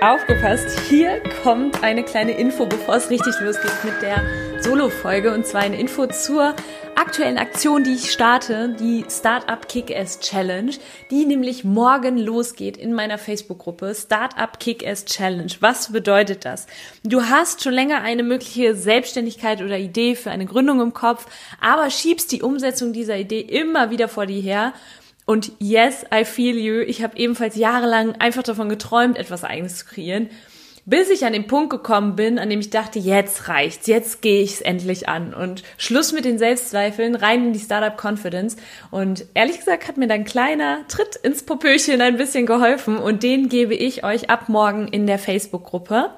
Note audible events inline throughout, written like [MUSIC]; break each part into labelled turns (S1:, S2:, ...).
S1: aufgepasst. Hier kommt eine kleine Info, bevor es richtig losgeht mit der Solo-Folge. Und zwar eine Info zur aktuellen Aktion, die ich starte, die Startup Kick-Ass Challenge, die nämlich morgen losgeht in meiner Facebook-Gruppe Startup Kick-Ass Challenge. Was bedeutet das? Du hast schon länger eine mögliche Selbstständigkeit oder Idee für eine Gründung im Kopf, aber schiebst die Umsetzung dieser Idee immer wieder vor dir her und yes, I feel you. Ich habe ebenfalls jahrelang einfach davon geträumt, etwas eigenes zu kreieren, bis ich an den Punkt gekommen bin, an dem ich dachte, jetzt reicht's, jetzt gehe ich's endlich an und Schluss mit den Selbstzweifeln, rein in die Startup Confidence und ehrlich gesagt hat mir dann kleiner Tritt ins Popöchen ein bisschen geholfen und den gebe ich euch ab morgen in der Facebook Gruppe.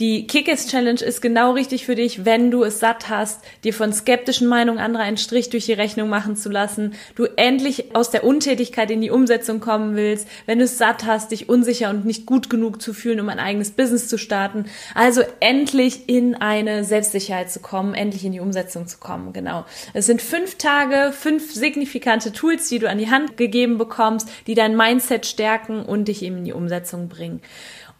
S1: Die Kickers Challenge ist genau richtig für dich, wenn du es satt hast, dir von skeptischen Meinungen anderer einen Strich durch die Rechnung machen zu lassen, du endlich aus der Untätigkeit in die Umsetzung kommen willst, wenn du es satt hast, dich unsicher und nicht gut genug zu fühlen, um ein eigenes Business zu starten. Also endlich in eine Selbstsicherheit zu kommen, endlich in die Umsetzung zu kommen, genau. Es sind fünf Tage, fünf signifikante Tools, die du an die Hand gegeben bekommst, die dein Mindset stärken und dich eben in die Umsetzung bringen.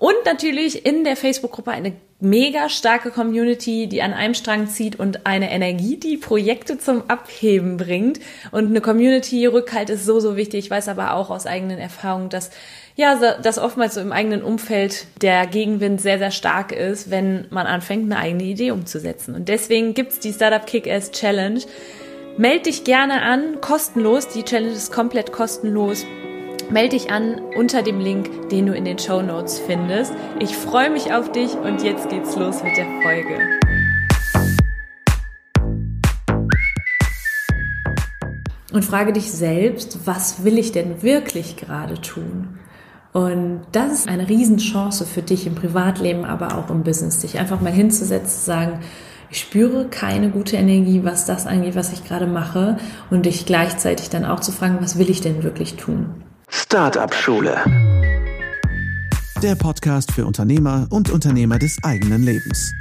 S1: Und natürlich in der Facebook-Gruppe eine mega starke Community, die an einem Strang zieht und eine Energie, die Projekte zum Abheben bringt. Und eine Community-Rückhalt ist so, so wichtig. Ich weiß aber auch aus eigenen Erfahrungen, dass ja, dass oftmals so im eigenen Umfeld der Gegenwind sehr, sehr stark ist, wenn man anfängt, eine eigene Idee umzusetzen. Und deswegen gibt's die Startup Kick-Ass Challenge. Meld dich gerne an, kostenlos. Die Challenge ist komplett kostenlos melde dich an unter dem Link, den du in den Show Notes findest. Ich freue mich auf dich und jetzt geht's los mit der Folge. Und frage dich selbst, was will ich denn wirklich gerade tun? Und das ist eine Riesenchance für dich im Privatleben, aber auch im Business, dich einfach mal hinzusetzen, zu sagen, ich spüre keine gute Energie, was das angeht, was ich gerade mache und dich gleichzeitig dann auch zu fragen, was will ich denn wirklich tun?
S2: Startup Schule. Der Podcast für Unternehmer und Unternehmer des eigenen Lebens.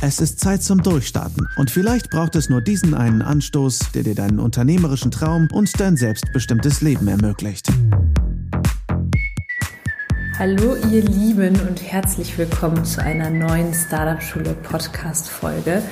S2: Es ist Zeit zum Durchstarten und vielleicht braucht es nur diesen einen Anstoß, der dir deinen unternehmerischen Traum und dein selbstbestimmtes Leben ermöglicht.
S1: Hallo ihr Lieben und herzlich willkommen zu einer neuen Startup Schule Podcast Folge.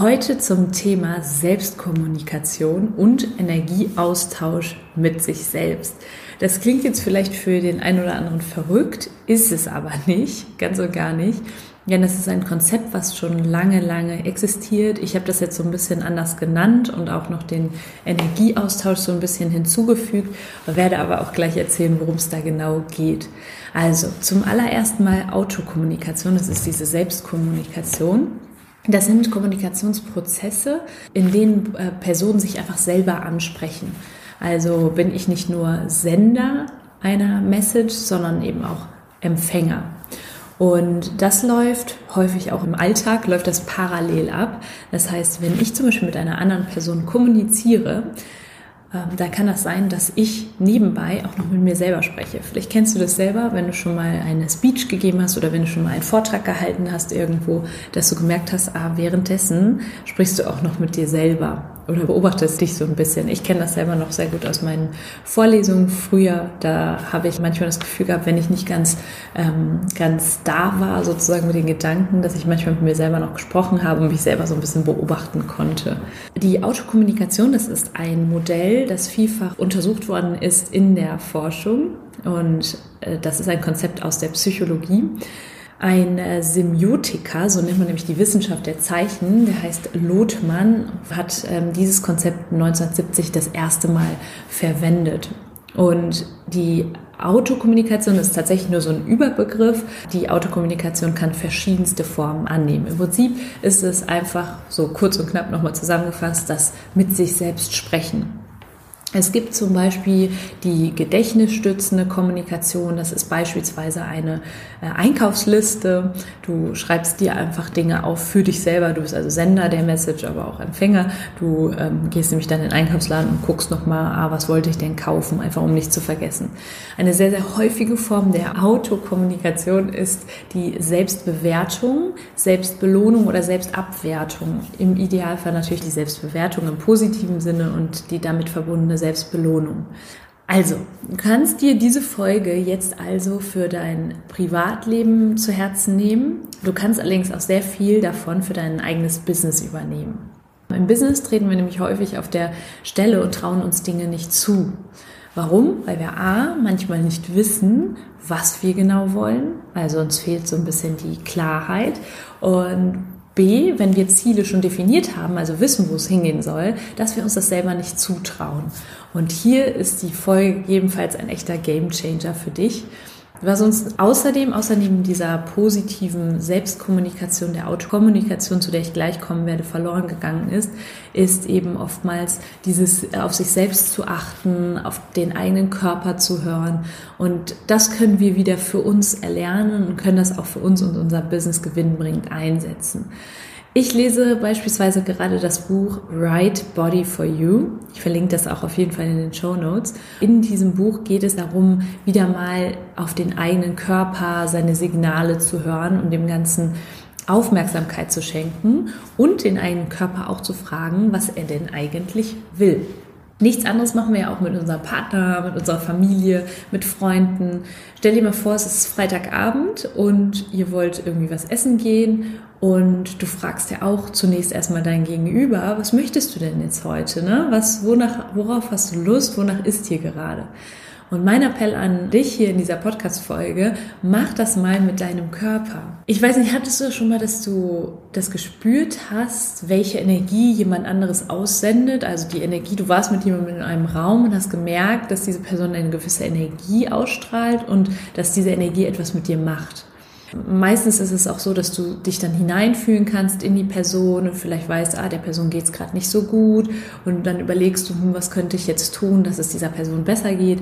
S1: Heute zum Thema Selbstkommunikation und Energieaustausch mit sich selbst. Das klingt jetzt vielleicht für den einen oder anderen verrückt, ist es aber nicht, ganz und gar nicht. Denn es ist ein Konzept, was schon lange, lange existiert. Ich habe das jetzt so ein bisschen anders genannt und auch noch den Energieaustausch so ein bisschen hinzugefügt, werde aber auch gleich erzählen, worum es da genau geht. Also zum allerersten Mal Autokommunikation, das ist diese Selbstkommunikation. Das sind Kommunikationsprozesse, in denen äh, Personen sich einfach selber ansprechen. Also bin ich nicht nur Sender einer Message, sondern eben auch Empfänger. Und das läuft häufig auch im Alltag, läuft das parallel ab. Das heißt, wenn ich zum Beispiel mit einer anderen Person kommuniziere, da kann das sein, dass ich nebenbei auch noch mit mir selber spreche. Vielleicht kennst du das selber, wenn du schon mal eine Speech gegeben hast oder wenn du schon mal einen Vortrag gehalten hast irgendwo, dass du gemerkt hast, ah, währenddessen sprichst du auch noch mit dir selber oder beobachtest dich so ein bisschen. Ich kenne das selber noch sehr gut aus meinen Vorlesungen früher. Da habe ich manchmal das Gefühl gehabt, wenn ich nicht ganz, ähm, ganz da war, sozusagen mit den Gedanken, dass ich manchmal mit mir selber noch gesprochen habe und mich selber so ein bisschen beobachten konnte. Die Autokommunikation, das ist ein Modell, das vielfach untersucht worden ist in der Forschung. Und äh, das ist ein Konzept aus der Psychologie. Ein äh, Semiotiker, so nennt man nämlich die Wissenschaft der Zeichen, der heißt Lothmann, hat ähm, dieses Konzept 1970 das erste Mal verwendet. Und die Autokommunikation ist tatsächlich nur so ein Überbegriff. Die Autokommunikation kann verschiedenste Formen annehmen. Im Prinzip ist es einfach so kurz und knapp nochmal zusammengefasst, das mit sich selbst sprechen. Es gibt zum Beispiel die gedächtnisstützende Kommunikation. Das ist beispielsweise eine äh, Einkaufsliste. Du schreibst dir einfach Dinge auf für dich selber. Du bist also Sender der Message, aber auch Empfänger. Du ähm, gehst nämlich dann in den Einkaufsladen und guckst nochmal, ah, was wollte ich denn kaufen, einfach um nicht zu vergessen. Eine sehr, sehr häufige Form der Autokommunikation ist die Selbstbewertung, Selbstbelohnung oder Selbstabwertung. Im Idealfall natürlich die Selbstbewertung im positiven Sinne und die damit verbundene Selbstbelohnung. Also, du kannst dir diese Folge jetzt also für dein Privatleben zu Herzen nehmen. Du kannst allerdings auch sehr viel davon für dein eigenes Business übernehmen. Im Business treten wir nämlich häufig auf der Stelle und trauen uns Dinge nicht zu. Warum? Weil wir A, manchmal nicht wissen, was wir genau wollen. Also uns fehlt so ein bisschen die Klarheit. Und B, wenn wir Ziele schon definiert haben, also wissen, wo es hingehen soll, dass wir uns das selber nicht zutrauen. Und hier ist die Folge jedenfalls ein echter Gamechanger für dich. Was uns außerdem, außerdem dieser positiven Selbstkommunikation, der Autokommunikation, zu der ich gleich kommen werde, verloren gegangen ist, ist eben oftmals dieses auf sich selbst zu achten, auf den eigenen Körper zu hören. Und das können wir wieder für uns erlernen und können das auch für uns und unser Business gewinnbringend einsetzen. Ich lese beispielsweise gerade das Buch Right Body for You. Ich verlinke das auch auf jeden Fall in den Show Notes. In diesem Buch geht es darum, wieder mal auf den eigenen Körper, seine Signale zu hören und dem Ganzen Aufmerksamkeit zu schenken und den eigenen Körper auch zu fragen, was er denn eigentlich will. Nichts anderes machen wir ja auch mit unserem Partner, mit unserer Familie, mit Freunden. Stell dir mal vor, es ist Freitagabend und ihr wollt irgendwie was essen gehen und du fragst ja auch zunächst erstmal dein Gegenüber, was möchtest du denn jetzt heute? Ne? Was, wonach, worauf hast du Lust? Wonach ist hier gerade? Und mein Appell an dich hier in dieser Podcast-Folge, mach das mal mit deinem Körper. Ich weiß nicht, hattest du schon mal, dass du das gespürt hast, welche Energie jemand anderes aussendet? Also die Energie, du warst mit jemandem in einem Raum und hast gemerkt, dass diese Person eine gewisse Energie ausstrahlt und dass diese Energie etwas mit dir macht. Meistens ist es auch so, dass du dich dann hineinfühlen kannst in die Person und vielleicht weißt, ah, der Person geht es gerade nicht so gut und dann überlegst du, hm, was könnte ich jetzt tun, dass es dieser Person besser geht.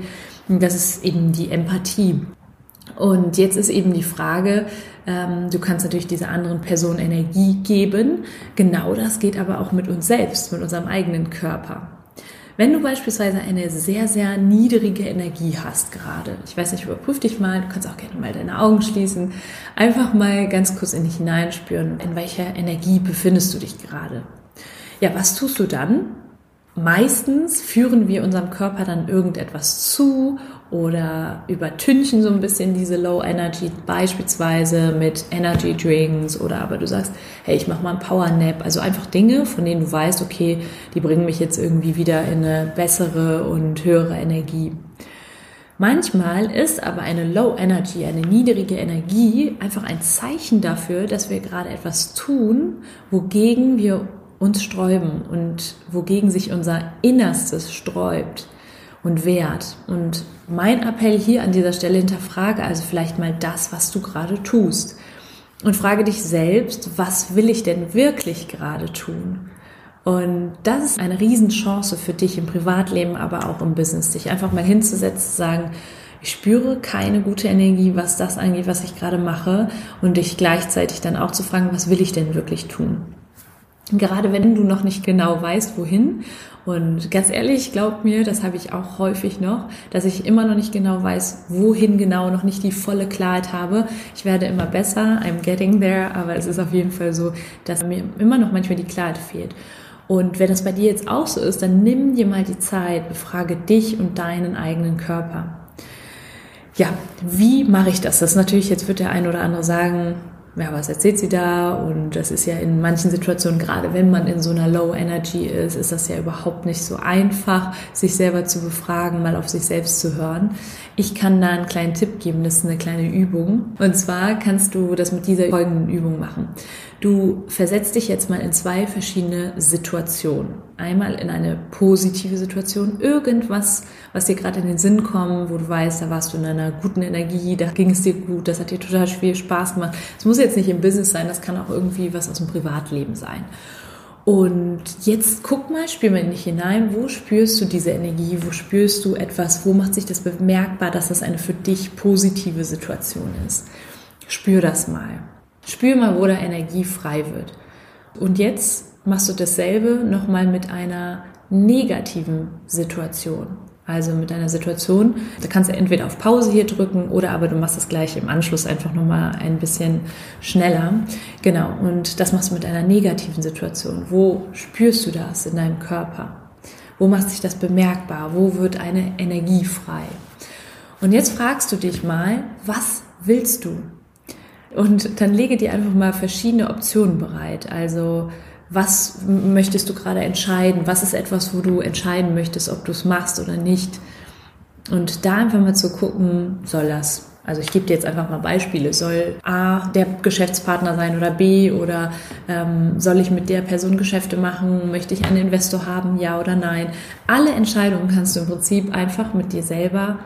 S1: Das ist eben die Empathie. Und jetzt ist eben die Frage, ähm, du kannst natürlich dieser anderen Person Energie geben. Genau das geht aber auch mit uns selbst, mit unserem eigenen Körper. Wenn du beispielsweise eine sehr, sehr niedrige Energie hast gerade, ich weiß nicht, überprüf dich mal, du kannst auch gerne mal deine Augen schließen, einfach mal ganz kurz in dich hineinspüren, in welcher Energie befindest du dich gerade. Ja, was tust du dann? Meistens führen wir unserem Körper dann irgendetwas zu oder übertünchen so ein bisschen diese Low Energy, beispielsweise mit Energy Drinks oder aber du sagst, hey, ich mache mal einen Power Nap. Also einfach Dinge, von denen du weißt, okay, die bringen mich jetzt irgendwie wieder in eine bessere und höhere Energie. Manchmal ist aber eine Low Energy, eine niedrige Energie einfach ein Zeichen dafür, dass wir gerade etwas tun, wogegen wir uns sträuben und wogegen sich unser Innerstes sträubt und wehrt. Und mein Appell hier an dieser Stelle hinterfrage also vielleicht mal das, was du gerade tust. Und frage dich selbst, was will ich denn wirklich gerade tun? Und das ist eine Riesenchance für dich im Privatleben, aber auch im Business, dich einfach mal hinzusetzen, zu sagen, ich spüre keine gute Energie, was das angeht, was ich gerade mache, und dich gleichzeitig dann auch zu fragen, was will ich denn wirklich tun? Gerade wenn du noch nicht genau weißt, wohin. Und ganz ehrlich, glaub mir, das habe ich auch häufig noch, dass ich immer noch nicht genau weiß, wohin genau, noch nicht die volle Klarheit habe. Ich werde immer besser, I'm getting there, aber es ist auf jeden Fall so, dass mir immer noch manchmal die Klarheit fehlt. Und wenn das bei dir jetzt auch so ist, dann nimm dir mal die Zeit, befrage dich und deinen eigenen Körper. Ja, wie mache ich das? Das ist natürlich, jetzt wird der ein oder andere sagen, ja, was erzählt sie da? Und das ist ja in manchen Situationen, gerade wenn man in so einer Low Energy ist, ist das ja überhaupt nicht so einfach, sich selber zu befragen, mal auf sich selbst zu hören. Ich kann da einen kleinen Tipp geben, das ist eine kleine Übung. Und zwar kannst du das mit dieser folgenden Übung machen. Du versetzt dich jetzt mal in zwei verschiedene Situationen. Einmal in eine positive Situation, irgendwas, was dir gerade in den Sinn kommt, wo du weißt, da warst du in einer guten Energie, da ging es dir gut, das hat dir total viel Spaß gemacht. Es muss jetzt nicht im Business sein, das kann auch irgendwie was aus dem Privatleben sein. Und jetzt guck mal, spür mal in dich hinein, wo spürst du diese Energie, wo spürst du etwas, wo macht sich das bemerkbar, dass das eine für dich positive Situation ist. Spür das mal. Spür mal, wo da Energie frei wird. Und jetzt machst du dasselbe nochmal mit einer negativen Situation. Also mit einer Situation, da kannst du entweder auf Pause hier drücken oder aber du machst das gleich im Anschluss einfach nochmal ein bisschen schneller. Genau, und das machst du mit einer negativen Situation. Wo spürst du das in deinem Körper? Wo macht sich das bemerkbar? Wo wird eine Energie frei? Und jetzt fragst du dich mal, was willst du? Und dann lege dir einfach mal verschiedene Optionen bereit. Also was möchtest du gerade entscheiden? Was ist etwas, wo du entscheiden möchtest, ob du es machst oder nicht? Und da einfach mal zu gucken, soll das also ich gebe dir jetzt einfach mal Beispiele. Soll A der Geschäftspartner sein oder B oder ähm, soll ich mit der Person Geschäfte machen? Möchte ich einen Investor haben? Ja oder nein? Alle Entscheidungen kannst du im Prinzip einfach mit dir selber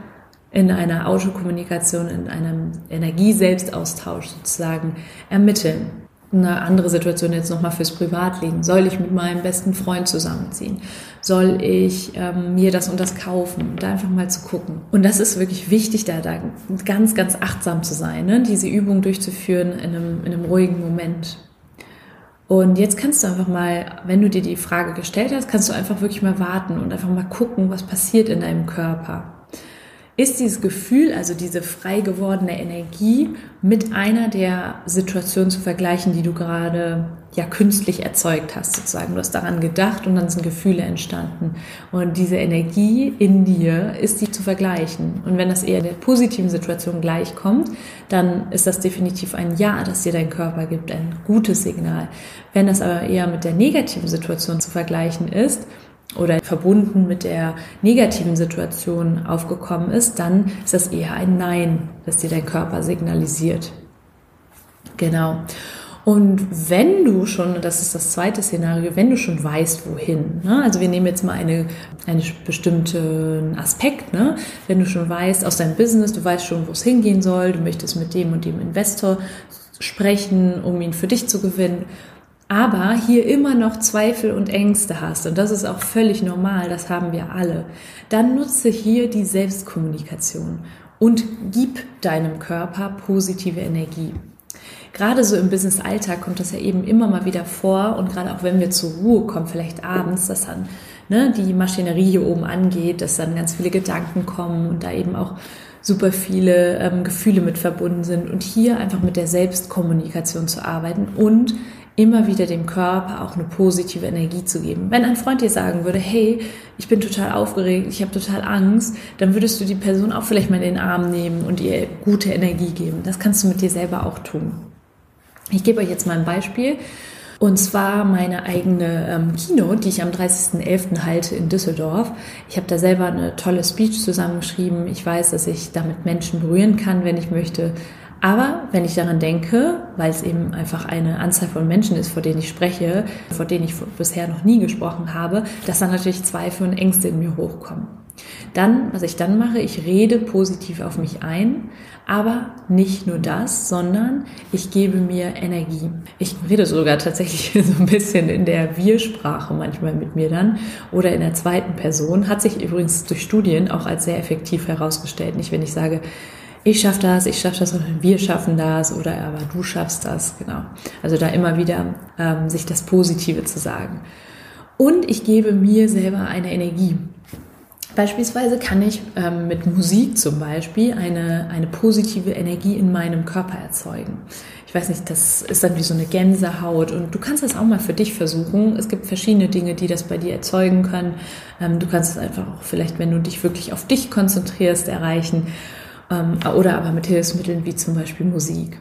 S1: in einer Autokommunikation, in einem Energieselbstaustausch sozusagen ermitteln. Eine andere Situation jetzt nochmal fürs Privatleben. Soll ich mit meinem besten Freund zusammenziehen? Soll ich ähm, mir das und das kaufen? Da einfach mal zu gucken. Und das ist wirklich wichtig, da, da ganz, ganz achtsam zu sein, ne? diese Übung durchzuführen in einem, in einem ruhigen Moment. Und jetzt kannst du einfach mal, wenn du dir die Frage gestellt hast, kannst du einfach wirklich mal warten und einfach mal gucken, was passiert in deinem Körper ist dieses Gefühl, also diese frei gewordene Energie, mit einer der Situationen zu vergleichen, die du gerade ja künstlich erzeugt hast, sozusagen. Du hast daran gedacht und dann sind Gefühle entstanden. Und diese Energie in dir ist die zu vergleichen. Und wenn das eher der positiven Situation gleichkommt, dann ist das definitiv ein Ja, das dir dein Körper gibt, ein gutes Signal. Wenn das aber eher mit der negativen Situation zu vergleichen ist, oder verbunden mit der negativen Situation aufgekommen ist, dann ist das eher ein Nein, das dir dein Körper signalisiert. Genau. Und wenn du schon, das ist das zweite Szenario, wenn du schon weißt, wohin, ne? also wir nehmen jetzt mal eine, einen bestimmten Aspekt, ne? wenn du schon weißt aus deinem Business, du weißt schon, wo es hingehen soll, du möchtest mit dem und dem Investor sprechen, um ihn für dich zu gewinnen aber hier immer noch Zweifel und Ängste hast, und das ist auch völlig normal, das haben wir alle, dann nutze hier die Selbstkommunikation und gib deinem Körper positive Energie. Gerade so im Business-Alltag kommt das ja eben immer mal wieder vor und gerade auch wenn wir zur Ruhe kommen, vielleicht abends, dass dann ne, die Maschinerie hier oben angeht, dass dann ganz viele Gedanken kommen und da eben auch super viele ähm, Gefühle mit verbunden sind und hier einfach mit der Selbstkommunikation zu arbeiten und immer wieder dem Körper auch eine positive Energie zu geben. Wenn ein Freund dir sagen würde, hey, ich bin total aufgeregt, ich habe total Angst, dann würdest du die Person auch vielleicht mal in den Arm nehmen und ihr gute Energie geben. Das kannst du mit dir selber auch tun. Ich gebe euch jetzt mal ein Beispiel. Und zwar meine eigene ähm, Keynote, die ich am 30.11. halte in Düsseldorf. Ich habe da selber eine tolle Speech zusammengeschrieben. Ich weiß, dass ich damit Menschen berühren kann, wenn ich möchte. Aber wenn ich daran denke, weil es eben einfach eine Anzahl von Menschen ist, vor denen ich spreche, vor denen ich bisher noch nie gesprochen habe, dass dann natürlich Zweifel und Ängste in mir hochkommen. Dann, was ich dann mache, ich rede positiv auf mich ein, aber nicht nur das, sondern ich gebe mir Energie. Ich rede sogar tatsächlich [LAUGHS] so ein bisschen in der Wir-Sprache manchmal mit mir dann oder in der zweiten Person. Hat sich übrigens durch Studien auch als sehr effektiv herausgestellt. Nicht, wenn ich sage, ich schaffe das, ich schaffe das, sondern wir schaffen das oder aber du schaffst das, genau. Also da immer wieder ähm, sich das Positive zu sagen. Und ich gebe mir selber eine Energie. Beispielsweise kann ich ähm, mit Musik zum Beispiel eine, eine positive Energie in meinem Körper erzeugen. Ich weiß nicht, das ist dann wie so eine Gänsehaut und du kannst das auch mal für dich versuchen. Es gibt verschiedene Dinge, die das bei dir erzeugen können. Ähm, du kannst es einfach auch vielleicht, wenn du dich wirklich auf dich konzentrierst, erreichen ähm, oder aber mit Hilfsmitteln wie zum Beispiel Musik.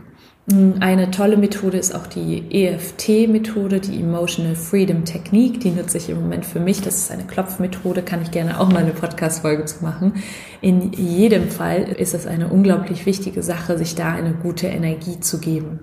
S1: Mm, eine tolle Methode ist auch die EFT-Methode, die Emotional Freedom Technique. Die nutze ich im Moment für mich. Das ist eine Klopfmethode, kann ich gerne auch mal eine Podcast-Folge zu machen. In jedem Fall ist es eine unglaublich wichtige Sache, sich da eine gute Energie zu geben.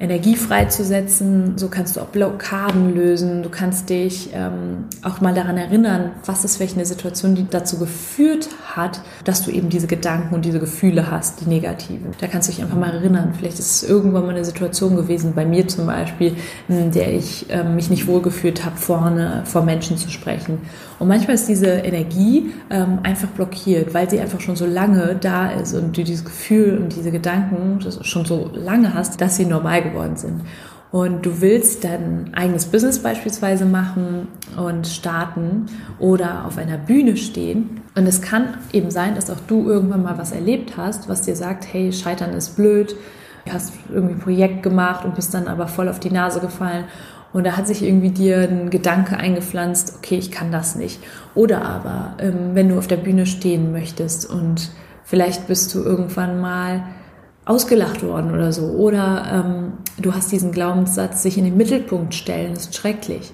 S1: Energie freizusetzen. So kannst du auch Blockaden lösen. Du kannst dich ähm, auch mal daran erinnern, was ist welche Situation, die dazu geführt hat, dass du eben diese Gedanken und diese Gefühle hast, die negativen. Da kannst du dich einfach mal erinnern. Vielleicht ist es irgendwann mal eine Situation gewesen, bei mir zum Beispiel, in der ich ähm, mich nicht wohlgefühlt habe, vorne vor Menschen zu sprechen. Und manchmal ist diese Energie ähm, einfach blockiert, weil sie einfach schon so lange da ist und du dieses Gefühl und diese Gedanken schon so lange hast, dass sie normal geworden sind. Und du willst dein eigenes Business beispielsweise machen und starten oder auf einer Bühne stehen. Und es kann eben sein, dass auch du irgendwann mal was erlebt hast, was dir sagt, hey, Scheitern ist blöd, du hast irgendwie ein Projekt gemacht und bist dann aber voll auf die Nase gefallen Und da hat sich irgendwie dir ein Gedanke eingepflanzt, okay, ich kann das nicht. Oder aber, ähm, wenn du auf der Bühne stehen möchtest und vielleicht bist du irgendwann mal ausgelacht worden oder so. Oder ähm, du hast diesen Glaubenssatz, sich in den Mittelpunkt stellen, ist schrecklich.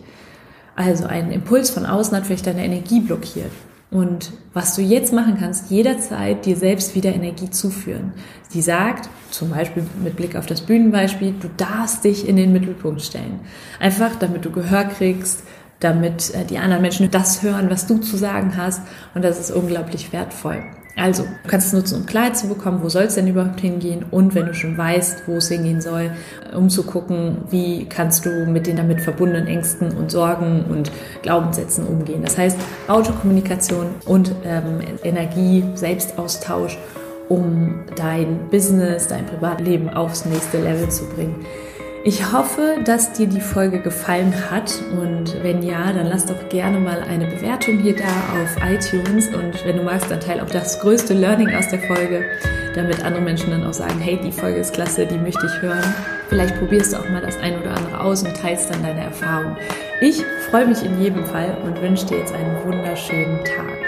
S1: Also ein Impuls von außen hat vielleicht deine Energie blockiert. Und was du jetzt machen kannst, jederzeit dir selbst wieder Energie zuführen. Die sagt, zum Beispiel mit Blick auf das Bühnenbeispiel, du darfst dich in den Mittelpunkt stellen. Einfach, damit du Gehör kriegst, damit äh, die anderen Menschen das hören, was du zu sagen hast. Und das ist unglaublich wertvoll. Also, du kannst es nutzen, um Klarheit zu bekommen, wo soll es denn überhaupt hingehen und wenn du schon weißt, wo es hingehen soll, um zu gucken, wie kannst du mit den damit verbundenen Ängsten und Sorgen und Glaubenssätzen umgehen. Das heißt, Autokommunikation und ähm, Energie, Selbstaustausch, um dein Business, dein Privatleben aufs nächste Level zu bringen. Ich hoffe, dass dir die Folge gefallen hat und wenn ja, dann lass doch gerne mal eine Bewertung hier da auf iTunes und wenn du magst, dann teil auch das größte Learning aus der Folge, damit andere Menschen dann auch sagen, hey, die Folge ist klasse, die möchte ich hören. Vielleicht probierst du auch mal das ein oder andere aus und teilst dann deine Erfahrung. Ich freue mich in jedem Fall und wünsche dir jetzt einen wunderschönen Tag.